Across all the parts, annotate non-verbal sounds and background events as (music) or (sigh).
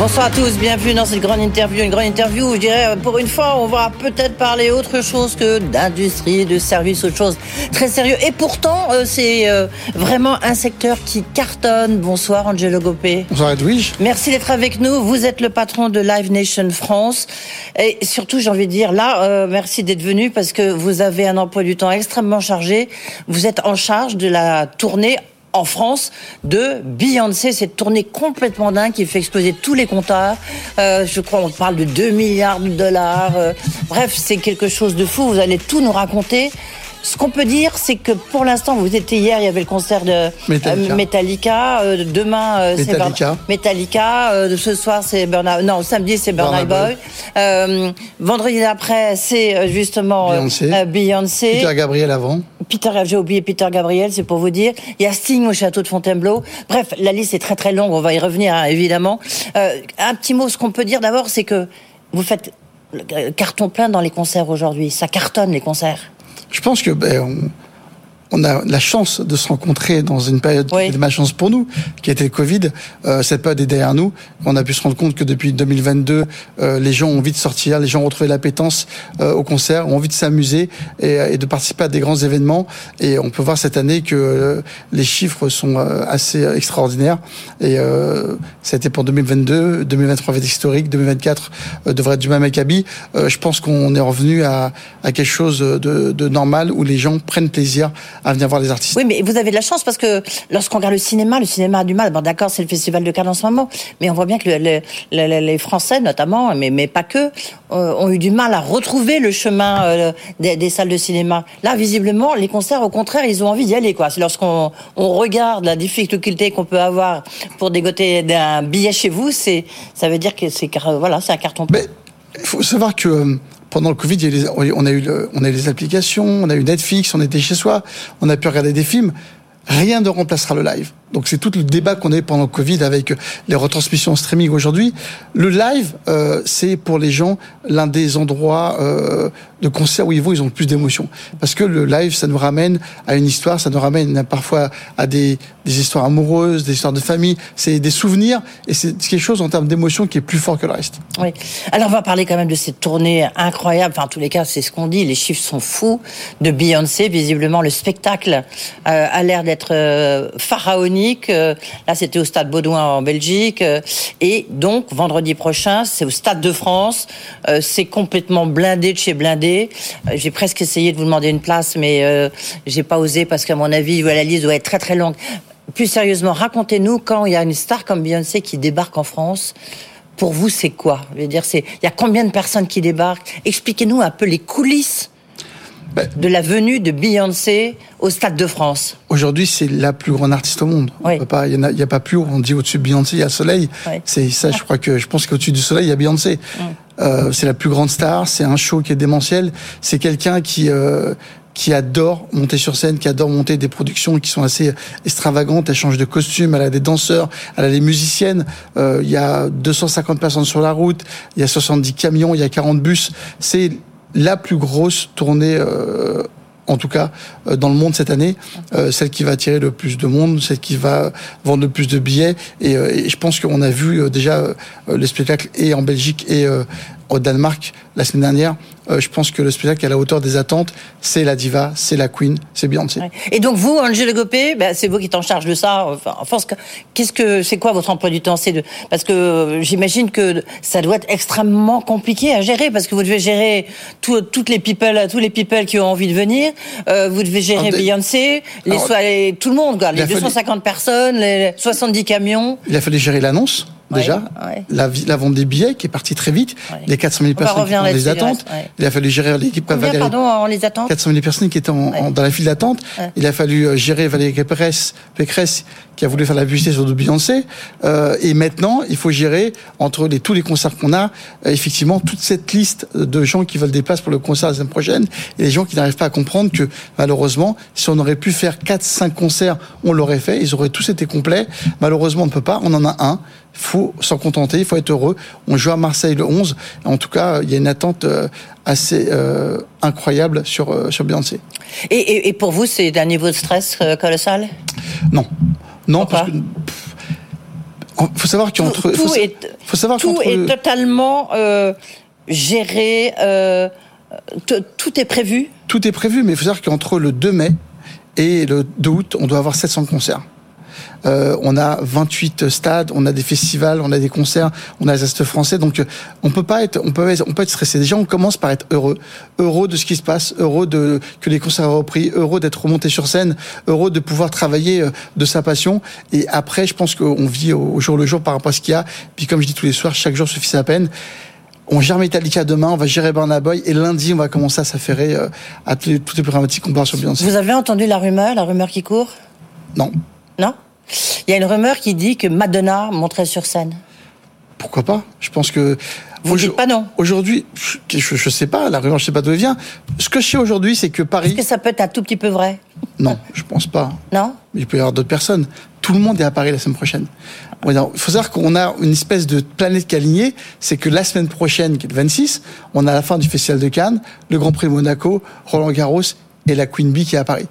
Bonsoir à tous, bienvenue dans cette grande interview. Une grande interview où je dirais, pour une fois, on va peut-être parler autre chose que d'industrie, de service, autre chose très sérieux. Et pourtant, euh, c'est euh, vraiment un secteur qui cartonne. Bonsoir Angelo Gopé. Bonsoir Edwige. Merci d'être avec nous. Vous êtes le patron de Live Nation France. Et surtout, j'ai envie de dire, là, euh, merci d'être venu parce que vous avez un emploi du temps extrêmement chargé. Vous êtes en charge de la tournée en France de Beyoncé, cette tournée complètement dingue qui fait exploser tous les compteurs. Euh, je crois on parle de 2 milliards de dollars. Euh, bref, c'est quelque chose de fou. Vous allez tout nous raconter. Ce qu'on peut dire, c'est que pour l'instant, vous étiez hier, il y avait le concert de Metallica. euh, Metallica. Euh, demain, euh, c'est Metallica. Metallica. Ce soir, c'est Burna... Non, samedi, c'est Burna Boy. Vendredi d'après, c'est justement Beyoncé. Beyoncé. Peter Gabriel avant. Peter, j'ai oublié Peter Gabriel, c'est pour vous dire. Il y a Sting au château de Fontainebleau. Bref, la liste est très très longue, on va y revenir hein, évidemment. Euh, un petit mot, ce qu'on peut dire d'abord, c'est que vous faites le carton plein dans les concerts aujourd'hui. Ça cartonne les concerts. Je pense que ben, on a la chance de se rencontrer dans une période Oui. qui était de ma chance pour nous, qui était le Covid. Euh, cette période est derrière nous. On a pu se rendre compte que depuis 2022, euh, les gens ont envie de sortir, les gens ont retrouvé l'appétence euh, au concert, ont envie de s'amuser et, et de participer à des grands événements. Et on peut voir cette année que euh, les chiffres sont euh, assez extraordinaires. Et euh, ça a été pour 2022, 2023 va être historique, 2024 euh, devrait être du même acabit. Euh, je pense qu'on est revenu à, à quelque chose de, de normal où les gens prennent plaisir à venir voir les artistes. Oui, mais vous avez de la chance parce que lorsqu'on regarde le cinéma, le cinéma a du mal. Bon, d'accord, c'est le festival de Cannes en ce moment, mais on voit bien que le- le- le- le- les Français, notamment, mais, mais pas que, euh, ont eu du mal à retrouver le chemin euh, des, des salles de cinéma. Là, visiblement, les concerts, au contraire, ils ont envie d'y aller. quoi. C'est lorsqu'on on regarde la difficulté qu'on peut avoir pour dégoter d'un billet chez vous, c'est ça veut dire que c'est car- voilà, c'est un carton. Mais il faut savoir que euh, pendant le Covid, on a eu les applications, on a eu Netflix, on était chez soi, on a pu regarder des films. Rien ne remplacera le live. Donc c'est tout le débat qu'on a eu pendant le Covid avec les retransmissions en streaming aujourd'hui. Le live, euh, c'est pour les gens l'un des endroits euh, de concert où ils vont, ils ont le plus d'émotions. Parce que le live, ça nous ramène à une histoire, ça nous ramène parfois à des, des histoires amoureuses, des histoires de famille. C'est des souvenirs et c'est quelque chose en termes d'émotion qui est plus fort que le reste. Oui. Alors on va parler quand même de cette tournée incroyable. Enfin, en tous les cas, c'est ce qu'on dit. Les chiffres sont fous de Beyoncé. Visiblement, le spectacle euh, a l'air d'être pharaonique. Euh, là, c'était au Stade Baudouin en Belgique. Euh, et donc, vendredi prochain, c'est au Stade de France. Euh, c'est complètement blindé de chez blindé. J'ai presque essayé de vous demander une place, mais j'ai pas osé parce qu'à mon avis, la liste doit être très très longue. Plus sérieusement, racontez-nous quand il y a une star comme Beyoncé qui débarque en France. Pour vous, c'est quoi? Je veux dire, c'est il y a combien de personnes qui débarquent? Expliquez-nous un peu les coulisses Ben, de la venue de Beyoncé au Stade de France. Aujourd'hui, c'est la plus grande artiste au monde. On Oui. il y en a, pas plus. On dit au-dessus de Beyoncé, il y a le soleil. Oui. C'est ça, je crois que, je pense qu'au-dessus du soleil, il y a Beyoncé. Euh, c'est la plus grande star. C'est un show qui est démentiel. C'est quelqu'un qui, euh, qui adore monter sur scène, qui adore monter des productions qui sont assez extravagantes. Elle change de costume, elle a des danseurs, elle a des musiciennes. Euh, il y a 250 personnes sur la route, il y a 70 camions, il y a 40 bus. C'est la plus grosse tournée euh, en tout cas euh, dans le monde cette année, euh, celle qui va attirer le plus de monde, celle qui va vendre le plus de billets. Et, euh, et je pense qu'on a vu euh, déjà euh, le spectacle et en Belgique et euh, au Danemark la semaine dernière. Euh, je pense que le spectacle est à la hauteur des attentes. C'est la diva, c'est la queen, c'est Beyoncé. Ouais. Et donc vous, Angèle Gopé, ben, c'est vous qui êtes en charge de ça. Enfin, en France, qu'est-ce que c'est quoi votre emploi du temps? C'est de parce que euh, j'imagine que ça doit être extrêmement compliqué à gérer parce que vous devez gérer tout- toutes les people, tous les people qui ont envie de venir. Euh, vous devez gérer Alors, Beyoncé, les, Alors, tout le monde, quoi, les a fallu- 250 personnes, les 70 camions. Il a fallu gérer l'annonce. Déjà, ouais. La, vente des billets qui est partie très vite, Ouais. les 400 000 On va personnes qui dans les attentes. ouais. Il a fallu gérer l'équipe Valérie- pardon, en les attentes 400 000 personnes qui étaient en, en- dans la file d'attente. Il a fallu euh, gérer Valérie Pécresse, Pécresse qui a voulu faire la publicité sur de Beyoncé. Euh, et maintenant, il faut gérer entre les, tous les concerts qu'on a, euh, effectivement, toute cette liste de gens qui veulent des places pour le concert la semaine prochaine et les gens qui n'arrivent pas à comprendre que, malheureusement, si on aurait pu faire 4-5 concerts, on l'aurait fait. Ils auraient tous été complets. Malheureusement, on ne peut pas. On en a un. Faut s'en contenter, il faut être heureux. On joue à Marseille le 11. En tout cas, il y a une attente euh, assez euh, incroyable sur, euh, sur Beyoncé. Et, et, pour vous, c'est d'un niveau de stress colossal? Non. Non, parce que. faut savoir qu'entre. Tout, est, faut savoir tout est totalement géré. tout est prévu? Tout est prévu, mais il faut savoir qu'entre le 2 mai et le 2 août, on doit avoir 700 concerts. Euh, on a 28 stades, on a des festivals, on a des concerts, on a les Astes français. Donc, euh, on peut pas être, on peut, on peut être stressé. Déjà, on commence par être heureux, heureux de ce qui se passe, heureux de que les concerts aient repris, heureux d'être remonté sur scène, heureux de pouvoir travailler euh, de sa passion. Et après, je pense qu'on vit au jour le jour par rapport à ce qu'il y a. Puis, comme je dis tous les soirs, chaque jour suffit sa peine. On gère Metallica demain, on va gérer Burna Boy et lundi on va commencer à s'affairer à toutes les, problématiques qu'on parle sur Beyoncé. Vous avez entendu la rumeur, la rumeur qui court? Non. Il y a une rumeur qui dit que Madonna monterait sur scène. Pourquoi pas? Je pense que. Vous dites pas non Aujourd'hui, je, je, sais pas, la rumeur, je sais pas d'où elle vient. Ce que je sais aujourd'hui, c'est que Paris. Est-ce que ça peut être un tout petit peu vrai? Non, je pense pas. Non? Il peut y avoir d'autres personnes. Tout le monde est à Paris la semaine prochaine. Il faut savoir qu'on a une espèce de planète qui est alignée. C'est que la semaine prochaine, qui est le 26, on a la fin du Festival de Cannes, le Grand Prix de Monaco, Roland Garros et la Queen Bee qui est à Paris.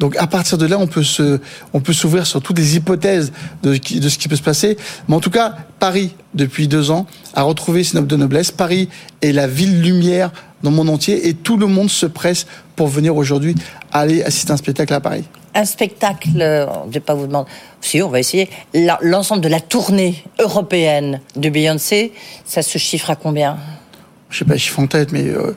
Donc à partir de là, on peut se, on peut s'ouvrir sur toutes les hypothèses de, de ce qui peut se passer. Mais en tout cas, Paris, depuis deux ans, a retrouvé ses nobles de noblesse. Paris est la ville lumière dans le monde entier et tout le monde se presse pour venir aujourd'hui aller assister à un spectacle à Paris. Un spectacle, je ne vais pas vous demander, si on va essayer, l'ensemble de la tournée européenne de Beyoncé, ça se chiffre à combien? Je sais pas les chiffres en tête, mais euh,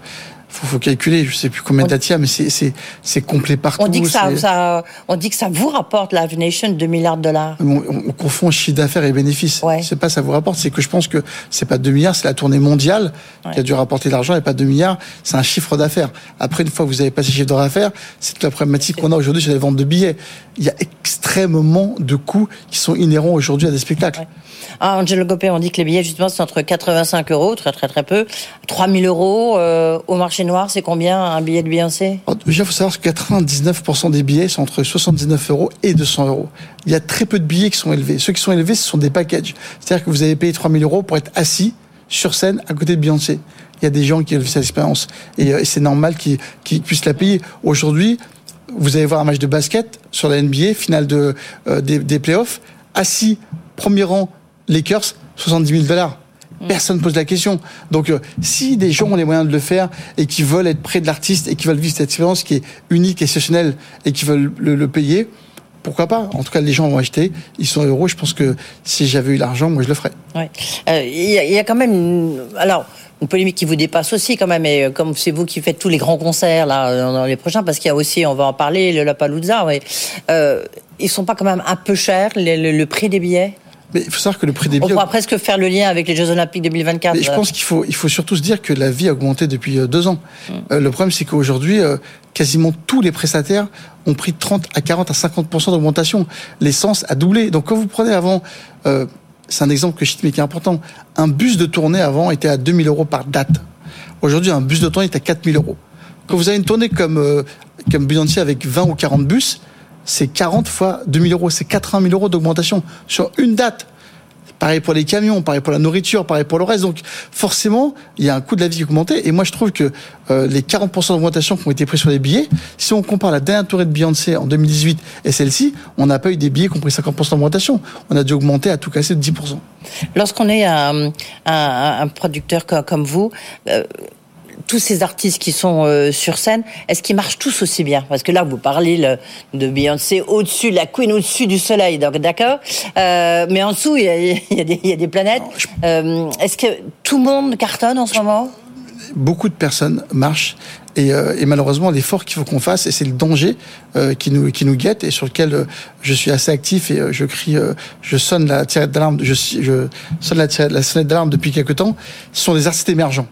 faut, faut calculer, je sais plus combien d'Atia, mais c'est, c'est, c'est complet partout. On dit, que ça, ça, on dit que ça vous rapporte, Live Nation, 2 milliards de dollars. On, on, confond chiffre d'affaires et bénéfices. Ouais. C'est pas ça vous rapporte, c'est que je pense que c'est pas 2 milliards, c'est la tournée mondiale qui a dû rapporter l'argent et pas 2 milliards, c'est un chiffre d'affaires. Après, une fois que vous avez passé le chiffre d'affaires, c'est toute la problématique qu'on a aujourd'hui sur les ventes de billets. Il y a extrêmement de coûts qui sont inhérents aujourd'hui à des spectacles. Ah, Angelo Gopé, on dit que les billets, justement, c'est entre 85 euros, très très très peu, 3000 euros euh, au marché noir. C'est combien un billet de Beyoncé? Déjà, il faut savoir que 99% des billets sont entre 79 euros et 200 euros. Il y a très peu de billets qui sont élevés. Ceux qui sont élevés, ce sont des packages. C'est-à-dire que vous avez payé 3000 euros pour être assis sur scène à côté de Beyoncé. Il y a des gens qui ont cette expérience. Et, euh, c'est normal qu'ils puissent la payer. Aujourd'hui, vous allez voir un match de basket sur la NBA, finale euh, des, des playoffs, assis, premier rang, Lakers, 70 000 dollars. Mm. Personne ne pose la question. Donc, euh, si des gens ont les moyens de le faire et qui veulent être près de l'artiste et qui veulent vivre cette expérience qui est unique, exceptionnelle et qui veulent le, payer, pourquoi pas? En tout cas, les gens vont acheter, ils sont heureux. Je pense que si j'avais eu l'argent, moi, je le ferais. Euh, il y, a quand même, une... alors, une polémique qui vous dépasse aussi quand même. Et euh, comme c'est vous qui faites tous les grands concerts là dans les prochains, parce qu'il y a aussi, on va en parler, le Lapalooza. Ouais. Euh, ils sont pas quand même un peu chers le prix des billets? Mais il faut savoir que le prix des billets. On pourra presque faire le lien avec les Jeux Olympiques 2024. Mais je pense qu'il faut, il faut surtout se dire que la vie a augmenté depuis euh, deux ans. Mm. Euh, le problème, c'est qu'aujourd'hui, euh, quasiment tous les prestataires ont pris 30 à 40 à 50% d'augmentation. L'essence a doublé. Donc quand vous prenez avant, c'est un exemple que je cite mais qui est important, un bus de tournée avant était à 2000 euros par date. Aujourd'hui, un bus de tournée est à 4000 euros. Quand vous avez une tournée comme, comme Beyoncé avec 20 ou 40 bus, c'est 40 fois 2000 euros, c'est 80 000 euros d'augmentation sur une date. Pareil pour les camions, pareil pour la nourriture, pareil pour le reste. Donc forcément, il y a un coût de la vie qui a augmenté. Et moi, je trouve que euh, les 40% d'augmentation qui ont été pris sur les billets, si on compare la dernière tournée de Beyoncé en 2018 et celle-ci, on n'a pas eu des billets qui ont pris 50% d'augmentation. On a dû augmenter à tout casser de 10%. Lorsqu'on est un, un, un producteur comme vous, euh, tous ces artistes qui sont euh, sur scène, est-ce qu'ils marchent tous aussi bien? Parce que là, vous parlez de Beyoncé au-dessus, la Queen au-dessus du soleil, donc d'accord. Euh, mais en dessous, il y a, des planètes. Euh, est-ce que tout le monde cartonne en ce moment? Beaucoup de personnes marchent. Et, malheureusement, l'effort qu'il faut qu'on fasse, et c'est le danger qui nous qui nous guette et sur lequel je suis assez actif et je crie, je sonne la tirette d'alarme, je, je sonne la, la sonnette d'alarme depuis quelque temps. Ce sont des artistes émergents.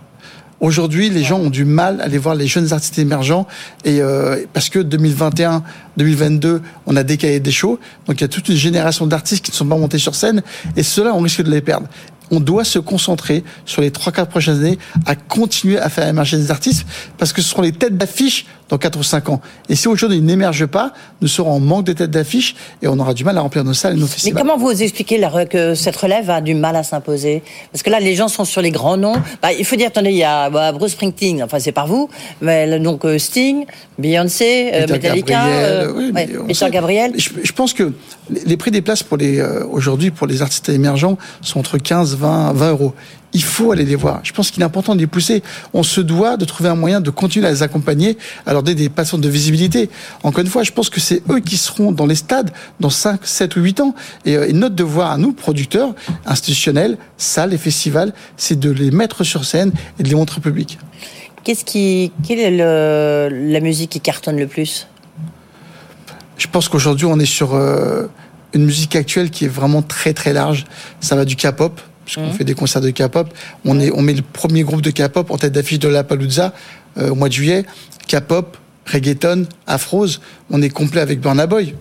Aujourd'hui, les gens ont du mal à aller voir les jeunes artistes émergents et euh, parce que 2021, 2022, on a décalé des shows, donc il y a toute une génération d'artistes qui ne sont pas montés sur scène et ceux-là, on risque de les perdre. on doit se concentrer sur les trois quatre prochaines années à continuer à faire émerger des artistes parce que ce seront les têtes d'affiche dans 4 ou 5 ans. Et si aujourd'hui ils n'émergent pas, nous serons en manque de têtes d'affiche et on aura du mal à remplir nos salles et nos festivals. Mais comment vous expliquez que cette relève a du mal à s'imposer? Parce que là, les gens sont sur les grands noms. Bah, il faut dire, attendez, il y a bah, Bruce Springsteen, enfin c'est par vous, mais donc euh, Sting, Beyoncé, euh, Metallica, euh, Peter Gabriel. Je, je, pense que les prix des places pour les aujourd'hui pour les artistes émergents sont entre 15, 20, 20 euros il faut aller les voir. Je pense qu'il est important de les pousser. On se doit de trouver un moyen de continuer à les accompagner, à leur donner des passions de visibilité. Encore une fois, je pense que c'est eux qui seront dans les stades dans 5, 7 ou 8 ans. Et, euh, et notre devoir à nous, producteurs, institutionnels, salles et festivals, c'est de les mettre sur scène et de les montrer au public. Qu'est-ce qui, quelle est le, la musique qui cartonne le plus? Je pense qu'aujourd'hui, on est sur euh, une musique actuelle qui est vraiment très très large. Ça va du K-pop, puisqu'on mmh. fait des concerts de K-pop. On, est, on met le premier groupe de K-pop en tête d'affiche de la Palooza euh, au mois de juillet. K-pop, reggaeton, afrose. On est complet avec Burna Boy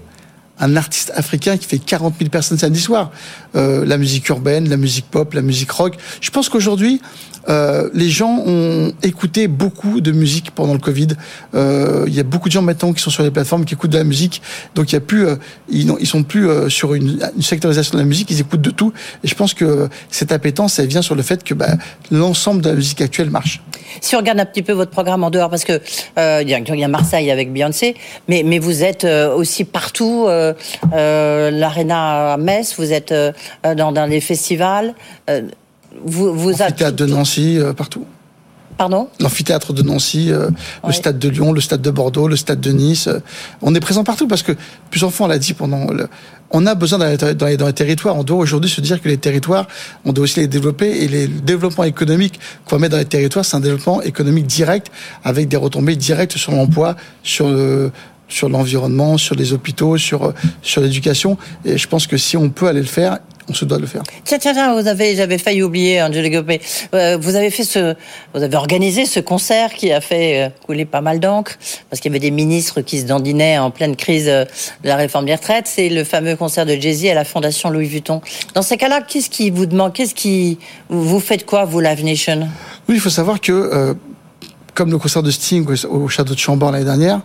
un artiste africain qui fait 40 000 personnes samedi soir. Euh, la musique urbaine, la musique pop, la musique rock. Je pense qu'aujourd'hui, euh, les gens ont écouté beaucoup de musique pendant le Covid. Euh, il y a beaucoup de gens maintenant qui sont sur les plateformes qui écoutent de la musique. Donc il y a plus, euh, ils, ils, sont plus sur une, sectorisation de la musique. Ils écoutent de tout. Et je pense que cette appétence, elle vient sur le fait que bah, l'ensemble de la musique actuelle marche. Si on regarde un petit peu votre programme en dehors, parce que il y a Marseille avec Beyoncé, mais mais vous êtes aussi partout. L'Arena à Metz, vous êtes dans, dans les festivals vous, vous L'amphithéâtre de Nancy, euh, partout. Pardon? L'amphithéâtre de Nancy, euh, le stade de Lyon, le stade de Bordeaux, le stade de Nice. Euh, on est présent partout parce que, plus enfant, on l'a dit pendant le, on a besoin d'aller dans les, dans les territoires. On doit aujourd'hui se dire que les territoires, on doit aussi les développer. Et les développements économiques qu'on mettre dans les territoires, c'est un développement économique direct, avec des retombées directes sur l'emploi, sur le, sur l'environnement, sur les hôpitaux, sur, sur l'éducation. Et je pense que si on peut aller le faire, on se doit le faire. Tiens, tiens, tiens, vous avez, j'avais failli oublier, Angelique Gopé. Euh, vous avez fait ce, vous avez organisé ce concert qui a fait euh, couler pas mal d'encre, parce qu'il y avait des ministres qui se dandinaient en pleine crise euh, de la réforme des retraites. C'est le fameux concert de Jay-Z à la Fondation Louis Vuitton. Dans ces cas-là, qu'est-ce qui vous demande, qu'est-ce qui, vous faites quoi, vous, Live Nation? Oui, il faut savoir que, comme le concert de Sting au château de Chambord l'année dernière,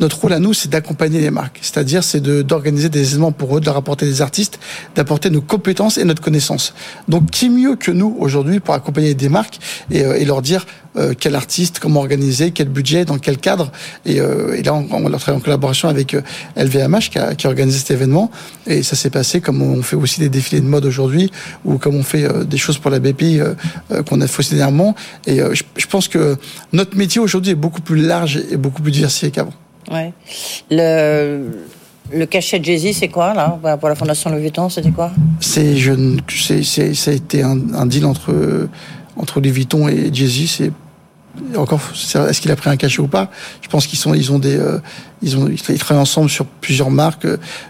notre rôle à nous, c'est d'accompagner les marques. C'est-à-dire, c'est d'organiser des événements pour eux, de leur apporter des artistes, d'apporter nos compétences et notre connaissance. Donc, qui mieux que nous aujourd'hui pour accompagner des marques et, euh, et leur dire euh, quel artiste, comment organiser, quel budget, dans quel cadre. Et, euh, et là, on, on, travaille en collaboration avec LVMH qui a, qui a organisé cet événement. Et ça s'est passé comme on fait aussi des défilés de mode aujourd'hui ou comme on fait des choses pour la BPI qu'on a fait aussi dernièrement. Et je, je pense que notre métier aujourd'hui est beaucoup plus large et beaucoup plus diversifié qu'avant. Ouais. Le, le cachet de Jay-Z, c'est quoi, là, pour la Fondation Louis Vuitton C'était quoi? C'est, je, c'est, c'est, ça a été un, un, deal entre, entre Louis Vuitton et Jay-Z. C'est encore, est-ce qu'il a pris un cachet ou pas? Je pense qu'ils sont, ils ont des, euh, ils ont, ils travaillent ensemble sur plusieurs marques.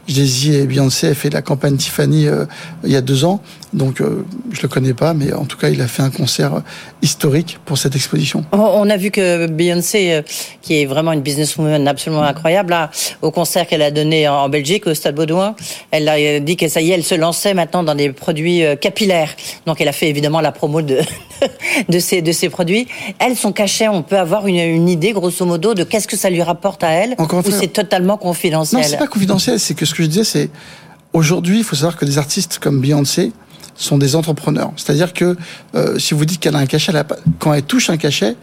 Jay-Z et Beyoncé a fait la campagne Tiffany euh, il y a deux ans, donc euh, je le connais pas, mais en tout cas, il a fait un concert historique pour cette exposition. On a vu que Beyoncé, euh, qui est vraiment une businesswoman absolument incroyable, là, au concert qu'elle a donné en Belgique, au Stade Baudouin, elle a dit que ça y est, elle se lançait maintenant dans des produits capillaires. Donc, elle a fait évidemment la promo de (laughs) de ces de ces produits. Elle, son cachet, on peut avoir une, une idée, grosso modo, de qu'est-ce que ça lui rapporte à elle. Encore ou c'est totalement confidentiel? Non, c'est pas confidentiel. C'est que ce que je disais, c'est aujourd'hui, il faut savoir que des artistes comme Beyoncé sont des entrepreneurs. C'est-à-dire que euh, si vous dites qu'elle a un cachet, elle a, quand elle touche un cachet,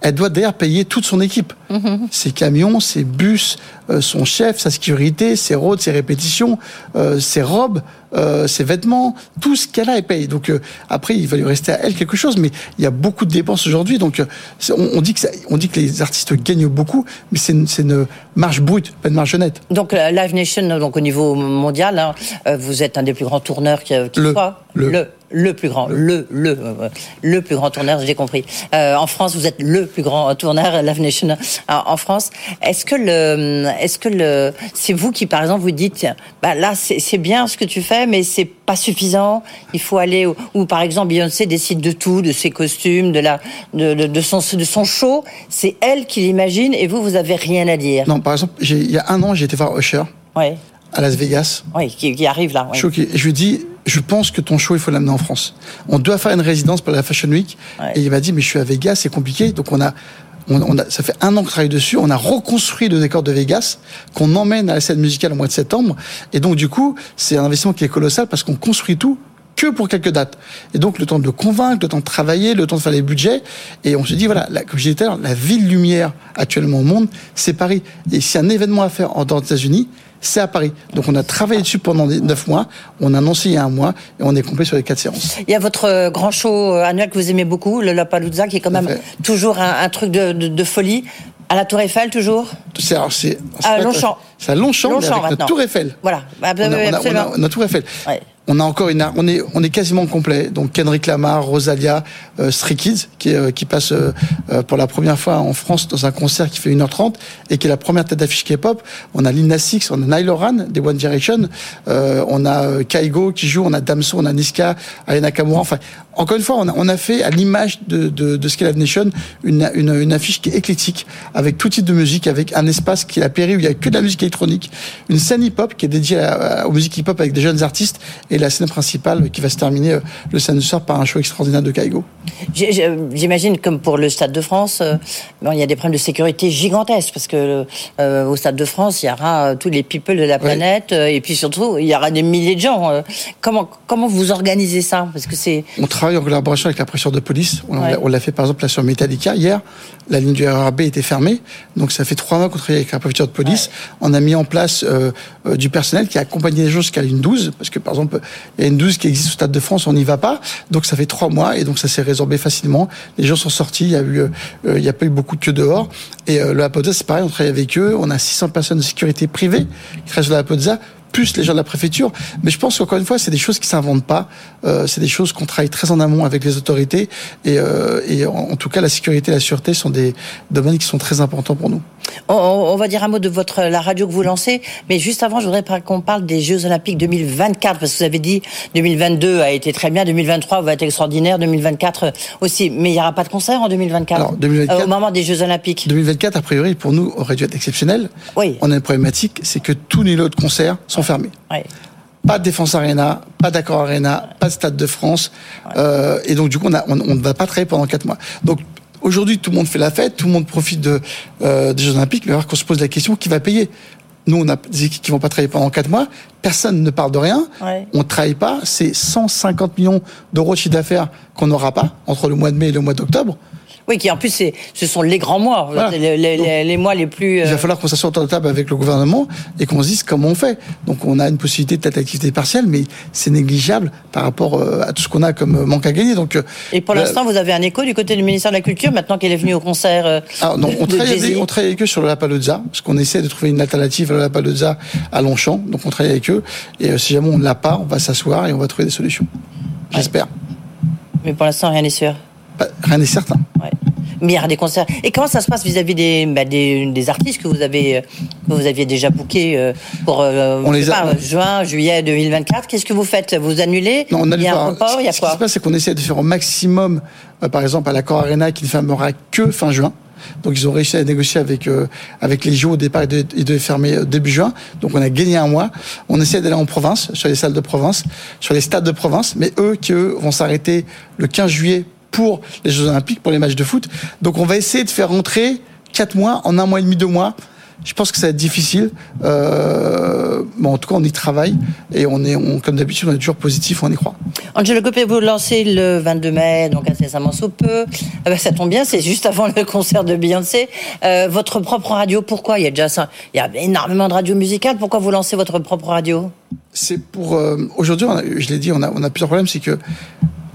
elle doit d'ailleurs payer toute son équipe. Mmh. Ses camions, ses bus, euh, son chef, sa sécurité, ses roads, ses répétitions, euh, ses robes, euh, ses vêtements, tout ce qu'elle a, elle paye. Donc euh, après, il va lui rester à elle quelque chose, mais il y a beaucoup de dépenses aujourd'hui. Donc euh, on, on, dit que ça, on dit que les artistes gagnent beaucoup, mais c'est une, une, marge brute, pas une marge nette. Donc Live Nation, donc au niveau mondial, hein, vous êtes un des plus grands tourneurs qui, qui le, soit. Le. le le plus grand, le le le plus grand tourneur, j'ai compris. Euh, en France, vous êtes le plus grand tourneur, Live Nation en France. Est-ce que le, est-ce que le, c'est vous qui, par exemple, vous dites, bah là, c'est bien ce que tu fais, mais c'est pas suffisant. Il faut aller où, ou par exemple Beyoncé décide de tout, de ses costumes, de la, de, de, de son, de son show. C'est elle qui l'imagine et vous, vous avez rien à dire. Non, par exemple, il y a un an, j'ai été voir Usher. Ouais. À Las Vegas. Oui, qui, qui arrive là. Ouais. Je lui dis, je pense que ton show, il faut l'amener en France. On doit faire une résidence pour la Fashion Week. Et il m'a dit, mais je suis à Vegas, c'est compliqué. Donc on a, on, a, ça fait un an que travaille dessus. On a reconstruit le décor de Vegas qu'on emmène à la scène musicale au mois de septembre. Et donc du coup, c'est un investissement qui est colossal parce qu'on construit tout que pour quelques dates. Et donc le temps de le convaincre, le temps de travailler, le temps de faire les budgets. Et on se dit, voilà, la, comme je disais tout à l'heure, la ville lumière actuellement au monde, c'est Paris. Et s'il y a un événement à faire en dehors des États-Unis, c'est à Paris. Donc on a travaillé dessus pendant neuf mois, on a annoncé il y a un mois et on est complet sur les quatre séances. Il y a votre euh, grand show euh, annuel que vous aimez beaucoup, le Lollapalooza, qui est quand même toujours un, truc de, folie. À la Tour Eiffel, toujours C'est à Longchamp. C'est à Longchamp, Longchamp avec la Tour Eiffel. Voilà, on a, on a, Tour Eiffel. Ouais on a encore une, on est, on est quasiment complet. Donc Kendrick Lamar, Rosalia, euh, Kids, qui, euh, qui passe euh, euh, pour la première fois en France dans un concert qui fait 1h30 et qui est la première tête d'affiche K-pop. On a Lil Nas X, on a Niall Horan des One Direction, on a Kaigo qui joue, on a Damso, on a Niska, Aya Nakamura. Enfin, encore une fois, on a, on a fait à l'image de, de, de Scale Nation une, une, une, affiche qui est éclectique, avec tout type de musique, avec un espace qui est la péri où il y a que de la musique électronique, une scène hip-hop qui est dédiée à, aux musiques hip-hop avec des jeunes artistes la scène principale qui va se terminer euh, le samedi soir par un show extraordinaire de Kaigo. J'imagine comme pour le Stade de France, euh, bon, il y a des problèmes de sécurité gigantesques parce que euh, au Stade de France, il y aura tous les people de la planète et puis surtout il y aura des milliers de gens. comment comment vous organisez ça? Parce que c'est on travaille en collaboration avec la préfecture de police. On l'a fait par exemple là sur Metallica hier. La ligne du RRB était fermée, donc ça fait trois mois qu'on travaille avec la préfecture de police. On a mis en place du personnel qui a accompagné les gens jusqu'à une 12 parce que par exemple il y a une 12 qui existe au Stade de France, on n'y va pas. Donc ça fait trois mois et donc ça s'est résorbé facilement. Les gens sont sortis, il y a eu, euh, il a pas eu beaucoup de queue dehors. Et euh, le Apodza, c'est pareil, on travaille avec eux. On a 600 personnes de sécurité privée qui travaillent sur l'Apodza plus les gens de la préfecture. Mais je pense qu'encore une fois, c'est des choses qui s'inventent pas. Euh, c'est des choses qu'on travaille très en amont avec les autorités. Et, euh, et en, tout cas, la sécurité et la sûreté sont des domaines qui sont très importants pour nous. On, on va dire un mot de votre la radio que vous lancez, mais juste avant, je voudrais qu'on parle des Jeux Olympiques 2024 parce que vous avez dit 2022 a été très bien, 2023 va être extraordinaire, 2024 aussi. Mais il n'y aura pas de concert en 2024. Alors, 2024 euh, au moment des Jeux Olympiques. 2024, a priori, pour nous, aurait dû être exceptionnel. Oui. On a une problématique, c'est que tous les lots de concerts sont fermés. Pas de Défense Arena, pas d'Accord Arena, pas de Stade de France. Euh, et donc, du coup, on, ne va pas travailler pendant quatre mois. Donc, aujourd'hui, tout le monde fait la fête, tout le monde profite de, euh, des Jeux Olympiques, mais alors qu'on se pose la question, qui va payer? Nous, on a des équipes qui vont pas travailler pendant quatre mois. Personne ne parle de rien. On travaille pas. C'est 150 millions d'euros de chiffre d'affaires qu'on n'aura pas entre le mois de mai et le mois d'octobre. Oui, qui en plus, ce sont les grands mois, les, mois les plus. Il va euh, falloir qu'on s'assoie autour de la table avec le gouvernement et qu'on se dise comment on fait. Donc, on a une possibilité de telle activité partielle, mais c'est négligeable par rapport euh, à tout ce qu'on a comme manque à gagner. Donc, euh, et pour l'instant, vous avez un écho du côté du ministère de la Culture, maintenant qu'elle est venue au concert. Ah, on, travaille avec, on travaille eux sur le Lapalozza, parce qu'on essaie de trouver une alternative à la Lapalozza à Longchamp. Donc, on travaille avec eux. Et si jamais on ne l'a pas, on va s'asseoir et on va trouver des solutions. J'espère. Mais pour l'instant, rien n'est sûr. Bah, rien n'est certain. Ouais milliards des concerts. Et comment ça se passe vis-à-vis des, bah, des, des, artistes que vous avez euh, que vous aviez déjà bookés euh, pour euh, on les pas, juin, juillet 2024 Qu'est-ce que vous faites? Vous annulez? Non, on Il y a un report Il y a quoi Ce qui se passe, c'est qu'on essaie de faire au maximum, par exemple à l'accord Arena qui ne fermera que fin juin. Donc ils ont réussi à négocier avec avec les JO au départ, ils devaient, fermer début juin. Donc on a gagné un mois. On essaie d'aller en province, sur les salles de province, sur les stades de province, mais eux qui eux vont s'arrêter le 15 juillet pour les Jeux Olympiques, pour les matchs de foot. Donc on va essayer de faire rentrer quatre mois en un mois et demi, deux mois. Je pense que ça va être difficile. Euh, bon, en tout cas, on y travaille et on est, on, comme d'habitude, on est toujours positif, on y croit. Angelo Copé, vous lancez le 22 mai, donc incessamment sous peu. Ah ben, ça tombe bien, c'est juste avant le (laughs) concert de Beyoncé. Euh, votre propre radio, pourquoi? Il y a déjà ça, il y a énormément de radios musicales. Pourquoi vous lancez votre propre radio? C'est pour euh, aujourd'hui. Je l'ai dit, on a, on a plusieurs problèmes. C'est que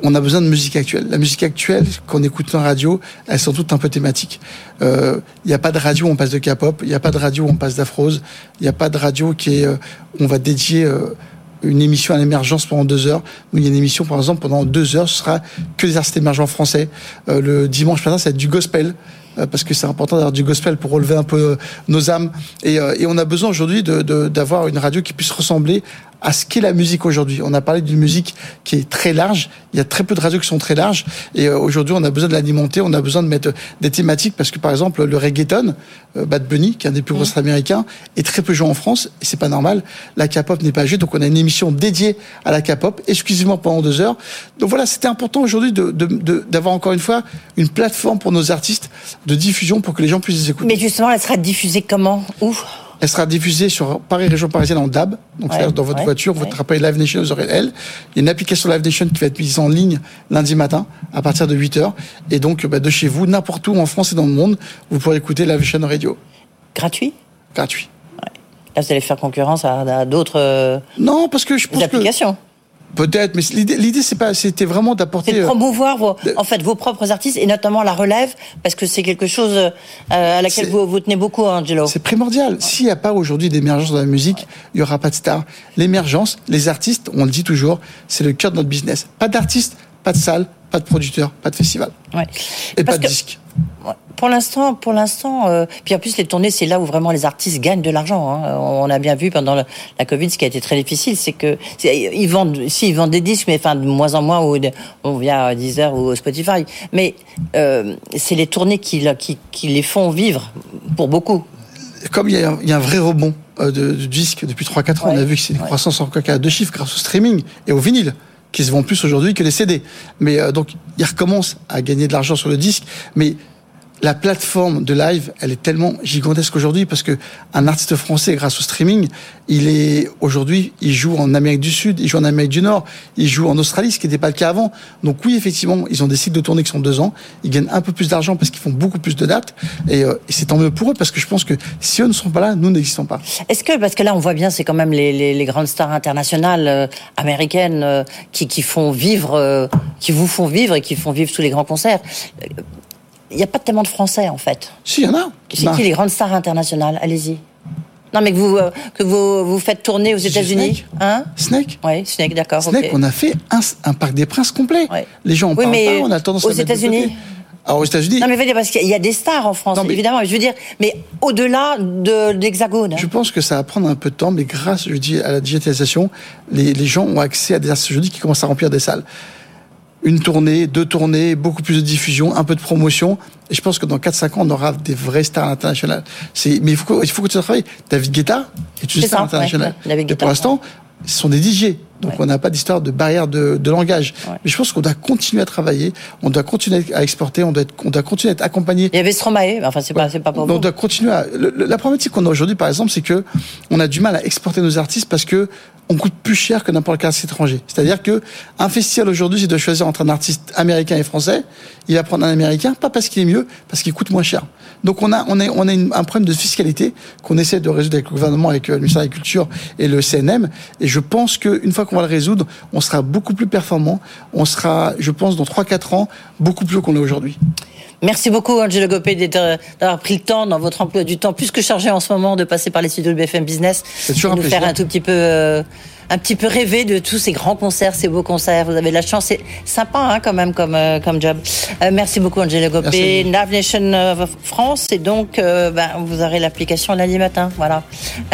on a besoin de musique actuelle. La musique actuelle qu'on écoute en radio, elles sont toutes un peu thématiques. Il euh, n'y a pas de radio où on passe de K-pop, il n'y a pas de radio où on passe d'afrose, il n'y a pas de radio qui est, euh, on va dédier euh, une émission à l'émergence pendant deux heures. Nous, il y a une émission, par exemple, pendant deux heures, ce sera que des artistes émergents français. le dimanche matin, ça va être du gospel. euh, parce que c'est important d'avoir du gospel pour relever un peu euh, nos âmes. Et, euh, et on a besoin aujourd'hui d'avoir de, d'avoir une radio qui puisse ressembler à ce qu'est la musique aujourd'hui. On a parlé d'une musique qui est très large. Il y a très peu de radios qui sont très larges. Et aujourd'hui, on a besoin de l'alimenter. On a besoin de mettre des thématiques parce que, par exemple, le reggaeton, Bad Bunny, qui est un des plus gros mmh. américains, est très peu joué en France. Et c'est pas normal. La K-pop n'est pas jouée. Donc, on a une émission dédiée à la K-pop, exclusivement pendant deux heures. Donc voilà, c'était important aujourd'hui d'avoir de, de, encore une fois une plateforme pour nos artistes de diffusion pour que les gens puissent les écouter. Mais justement, elle sera diffusée comment? Où? Elle sera diffusée sur Paris Région Parisienne en DAB, donc c'est-à-dire dans votre voiture, votre appareil Live Nation, vous aurez elle. Il y a une application Live Nation qui va être mise en ligne lundi matin à partir de 8 h et donc bah, de chez vous, n'importe où en France et dans le monde, vous pourrez écouter Live Nation Radio. Gratuit? Gratuit. Là, vous allez faire concurrence à, d'autres. Euh, non, parce que je pense applications. Peut-être, mais l'idée, c'est pas, c'était vraiment d'apporter. C'est de euh, promouvoir vos, en fait, vos propres artistes et notamment la relève, parce que c'est quelque chose euh, à laquelle vous, vous, tenez beaucoup, Angelo. C'est primordial. S'il n'y a pas aujourd'hui d'émergence dans la musique, il y aura pas de star. L'émergence, les artistes, on le dit toujours, c'est le cœur de notre business. Pas d'artistes, pas de salle, pas de producteurs, pas de festival. Ouais. Et pas de disques. Pour l'instant, pour l'instant, euh, puis en plus les tournées, c'est là où vraiment les artistes gagnent de l'argent. Hein. On a bien vu pendant la, Covid, ce qui a été très difficile, c'est que ils vendent, si ils vendent des disques, mais enfin de moins en moins ou on via Deezer ou Spotify. Mais euh, c'est les tournées qui, qui, qui, les font vivre pour beaucoup. Comme il y a, il y a un vrai rebond euh, de, de disques depuis 3-4 ans, on a vu que c'est une croissance en cas de chiffres grâce au streaming et au vinyle qui se vendent plus aujourd'hui que les CD. Mais euh, donc, ils recommencent à gagner de l'argent sur le disque, mais la plateforme de live, elle est tellement gigantesque aujourd'hui parce que un artiste français, grâce au streaming, il est aujourd'hui, il joue en Amérique du Sud, il joue en Amérique du Nord, il joue en Australie, ce qui n'était pas le cas avant. Donc oui, effectivement, ils ont des cycles de tournée qui sont deux ans. Ils gagnent un peu plus d'argent parce qu'ils font beaucoup plus de dates. Et, euh, c'est tant mieux pour eux parce que je pense que si eux ne sont pas là, nous n'existons pas. Est-ce que parce que là, on voit bien, c'est quand même les, les, les, grandes stars internationales euh, américaines euh, qui, qui font vivre, euh, qui vous font vivre et qui font vivre tous les grands concerts il n'y a pas tellement de Français, en fait. Si, il y en a. C'est qui les grandes stars internationales? Allez-y. Non, mais que vous, euh, que vous, vous faites tourner aux États-Unis. Hein? Snake Oui, Snake, d'accord. Snake, on a fait un, un, Parc des Princes complet. Les gens en oui, parlent mais pas, on a tendance aux États-Unis? alors aux États-Unis? Non mais parce qu'il y a des stars en France, évidemment. Je veux dire, mais au-delà de l'Hexagone. Je pense que ça va prendre un peu de temps, mais grâce, je dis, à la digitalisation, les, les gens ont accès à des jeudi qui commencent à remplir des salles une tournée, deux tournées, beaucoup plus de diffusion, un peu de promotion. Et je pense que dans 4-5 ans, on aura des vrais stars internationales. Mais il faut, que, il faut que tu travailles. David Guetta est une star internationale. et pour l'instant, ce sont des DJ. Donc on n'a pas d'histoire de barrière de, de langage. Mais je pense qu'on doit continuer à travailler, on doit continuer à exporter, on doit, être, on doit continuer à être accompagné. Il y avait Stromae, enfin c'est pas, c'est pas pour vous. On doit continuer à... la problématique qu'on a aujourd'hui, par exemple, c'est que on a du mal à exporter nos artistes parce que on coûte plus cher que n'importe quel artiste étranger. C'est-à-dire que un festival aujourd'hui, s'il doit choisir entre un artiste américain et français, il va prendre un américain, pas parce qu'il est mieux, parce qu'il coûte moins cher. Donc on a, on a, on a un problème de fiscalité qu'on essaie de résoudre avec le gouvernement, avec euh, le ministère de la Culture et le CNM. Et je pense qu'une fois qu'on va le résoudre, on sera beaucoup plus performant. On sera, je pense, dans 3-4 ans, beaucoup plus haut qu'on est aujourd'hui. Merci beaucoup, Angelo Gopé, d'avoir pris le temps dans votre emploi du temps plus que chargé en ce moment de passer par les studios de BFM Business. C'est toujours nous faire un tout petit peu, euh, un petit peu rêver de tous ces grands concerts, ces beaux concerts. Vous avez de la chance. C'est sympa, hein, quand même, comme, euh, comme job. Euh, merci beaucoup, Angelo Gopé. Nav Nation France. Et donc, ben, vous aurez l'application lundi matin. Voilà.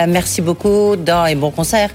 merci beaucoup dans, et bon concert.